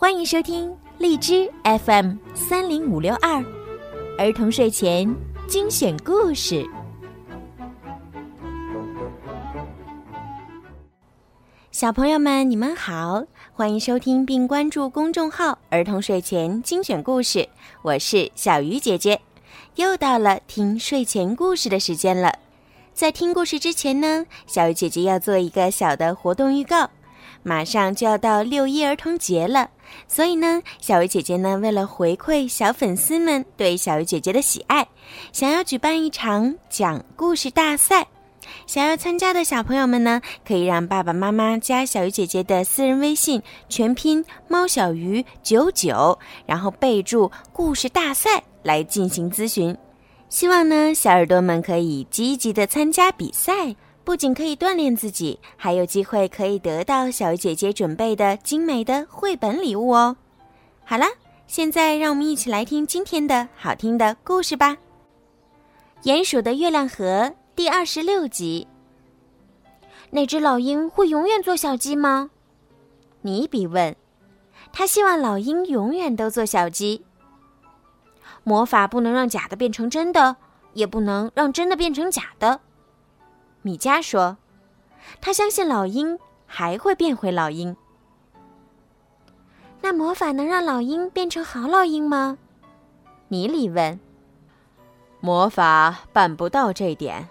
欢迎收听荔枝 FM 三零五六二儿童睡前精选故事。小朋友们，你们好，欢迎收听并关注公众号“儿童睡前精选故事”，我是小鱼姐姐。又到了听睡前故事的时间了。在听故事之前呢，小鱼姐姐要做一个小的活动预告。马上就要到六一儿童节了，所以呢，小鱼姐姐呢，为了回馈小粉丝们对小鱼姐姐的喜爱，想要举办一场讲故事大赛。想要参加的小朋友们呢，可以让爸爸妈妈加小鱼姐姐的私人微信，全拼猫小鱼九九，然后备注“故事大赛”来进行咨询。希望呢，小耳朵们可以积极的参加比赛，不仅可以锻炼自己，还有机会可以得到小姐姐准备的精美的绘本礼物哦。好了，现在让我们一起来听今天的好听的故事吧，《鼹鼠的月亮河》第二十六集。那只老鹰会永远做小鸡吗？尼比问。他希望老鹰永远都做小鸡。魔法不能让假的变成真的，也不能让真的变成假的。米迦说：“他相信老鹰还会变回老鹰。”那魔法能让老鹰变成好老鹰吗？尼里问。“魔法办不到这点。”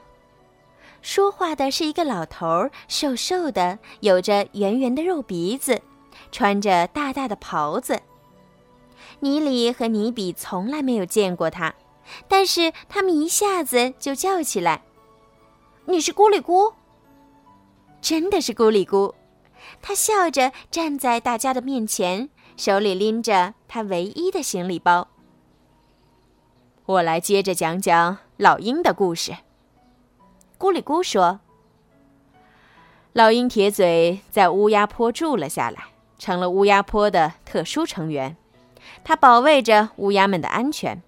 说话的是一个老头，瘦瘦的，有着圆圆的肉鼻子，穿着大大的袍子。尼里和尼比从来没有见过他，但是他们一下子就叫起来：“你是咕里咕！”真的是咕里咕！他笑着站在大家的面前，手里拎着他唯一的行李包。我来接着讲讲老鹰的故事。咕里咕说：“老鹰铁嘴在乌鸦坡住了下来，成了乌鸦坡的特殊成员。”它保卫着乌鸦们的安全。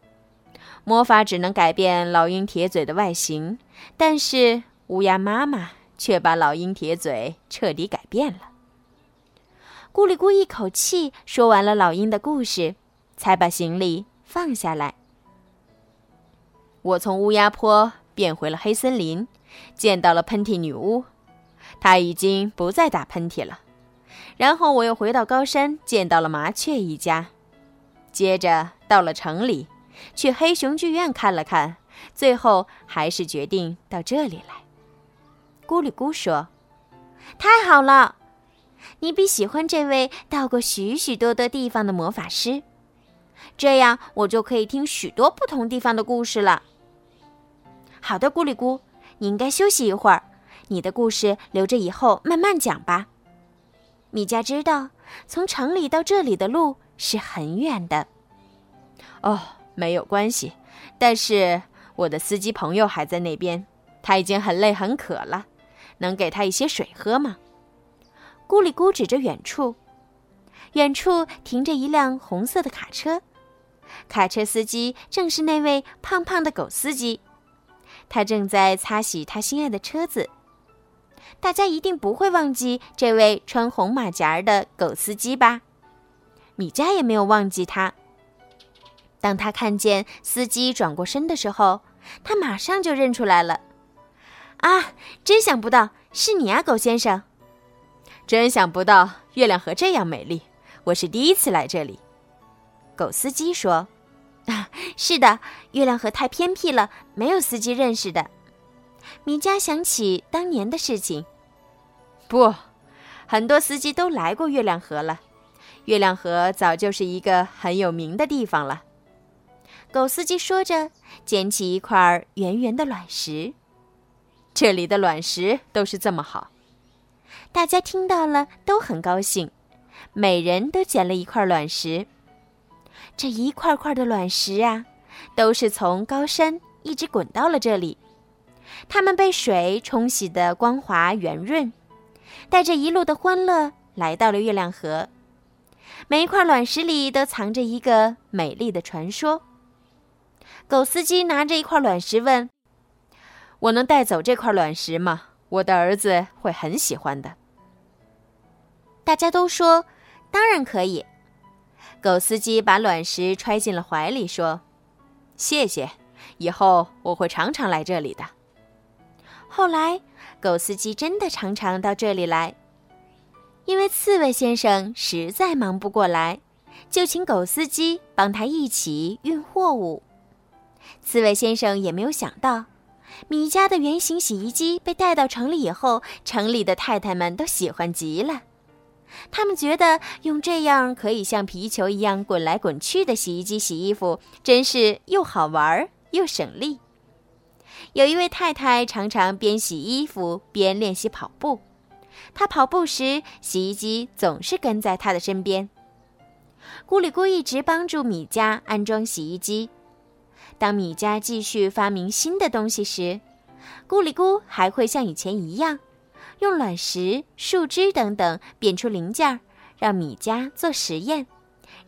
魔法只能改变老鹰铁嘴的外形，但是乌鸦妈妈却把老鹰铁嘴彻底改变了。咕里咕一口气说完了老鹰的故事，才把行李放下来。我从乌鸦坡变回了黑森林，见到了喷嚏女巫，她已经不再打喷嚏了。然后我又回到高山，见到了麻雀一家。接着到了城里，去黑熊剧院看了看，最后还是决定到这里来。咕里咕说：“太好了，你比喜欢这位到过许许多多地方的魔法师，这样我就可以听许多不同地方的故事了。”好的，咕里咕，你应该休息一会儿，你的故事留着以后慢慢讲吧。米迦知道，从城里到这里的路。是很远的，哦，没有关系。但是我的司机朋友还在那边，他已经很累很渴了，能给他一些水喝吗？咕里咕指着远处，远处停着一辆红色的卡车，卡车司机正是那位胖胖的狗司机，他正在擦洗他心爱的车子。大家一定不会忘记这位穿红马甲的狗司机吧？米迦也没有忘记他。当他看见司机转过身的时候，他马上就认出来了。啊，真想不到是你啊，狗先生！真想不到月亮河这样美丽，我是第一次来这里。狗司机说：“啊，是的，月亮河太偏僻了，没有司机认识的。”米迦想起当年的事情。不，很多司机都来过月亮河了。月亮河早就是一个很有名的地方了。狗司机说着，捡起一块圆圆的卵石。这里的卵石都是这么好。大家听到了都很高兴，每人都捡了一块卵石。这一块块的卵石啊，都是从高山一直滚到了这里。它们被水冲洗得光滑圆润，带着一路的欢乐来到了月亮河。每一块卵石里都藏着一个美丽的传说。狗司机拿着一块卵石问：“我能带走这块卵石吗？我的儿子会很喜欢的。”大家都说：“当然可以。”狗司机把卵石揣进了怀里，说：“谢谢，以后我会常常来这里的。”后来，狗司机真的常常到这里来，因为刺猬先生实在忙不过来，就请狗司机帮他一起运货物。刺猬先生也没有想到，米家的圆形洗衣机被带到城里以后，城里的太太们都喜欢极了。他们觉得用这样可以像皮球一样滚来滚去的洗衣机洗衣服，真是又好玩又省力。有一位太太常常边洗衣服边练习跑步，她跑步时，洗衣机总是跟在她的身边。咕里咕一直帮助米家安装洗衣机。当米家继续发明新的东西时，咕里咕还会像以前一样。用卵石、树枝等等变出零件，让米家做实验，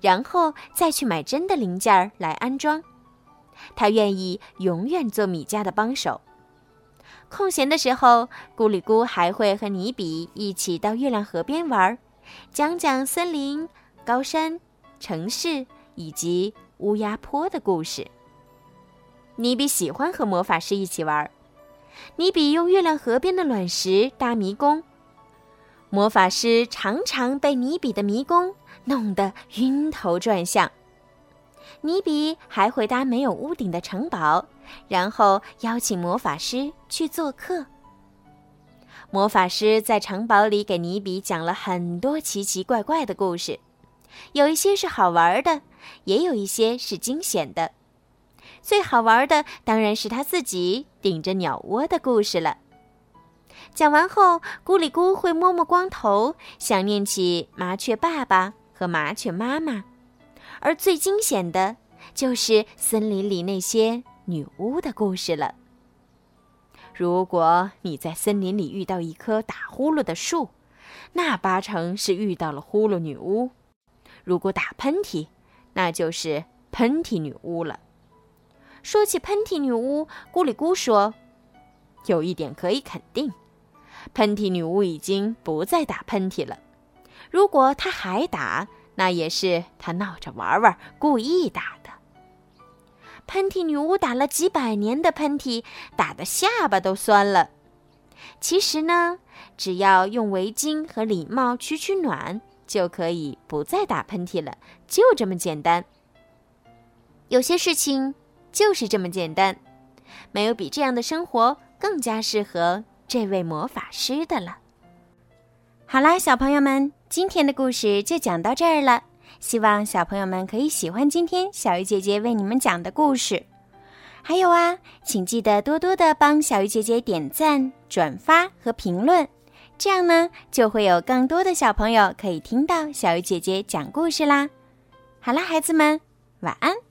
然后再去买真的零件来安装。他愿意永远做米家的帮手。空闲的时候，咕里咕还会和尼比一起到月亮河边玩，讲讲森林、高山、城市以及乌鸦坡的故事。尼比喜欢和魔法师一起玩。尼比用月亮河边的卵石搭迷宫，魔法师常常被尼比的迷宫弄得晕头转向。尼比还会搭没有屋顶的城堡，然后邀请魔法师去做客。魔法师在城堡里给尼比讲了很多奇奇怪怪的故事，有一些是好玩的，也有一些是惊险的。最好玩的当然是他自己顶着鸟窝的故事了。讲完后，咕里咕会摸摸光头，想念起麻雀爸爸和麻雀妈妈。而最惊险的，就是森林里那些女巫的故事了。如果你在森林里遇到一棵打呼噜的树，那八成是遇到了呼噜女巫；如果打喷嚏，那就是喷嚏女巫了。说起喷嚏女巫，咕里咕说：“有一点可以肯定，喷嚏女巫已经不再打喷嚏了。如果她还打，那也是她闹着玩玩，故意打的。喷嚏女巫打了几百年的喷嚏，打得下巴都酸了。其实呢，只要用围巾和礼帽取取暖，就可以不再打喷嚏了，就这么简单。有些事情。”就是这么简单，没有比这样的生活更加适合这位魔法师的了。好啦，小朋友们，今天的故事就讲到这儿了。希望小朋友们可以喜欢今天小鱼姐姐为你们讲的故事。还有啊，请记得多多的帮小鱼姐姐点赞、转发和评论，这样呢，就会有更多的小朋友可以听到小鱼姐姐讲故事啦。好啦，孩子们，晚安。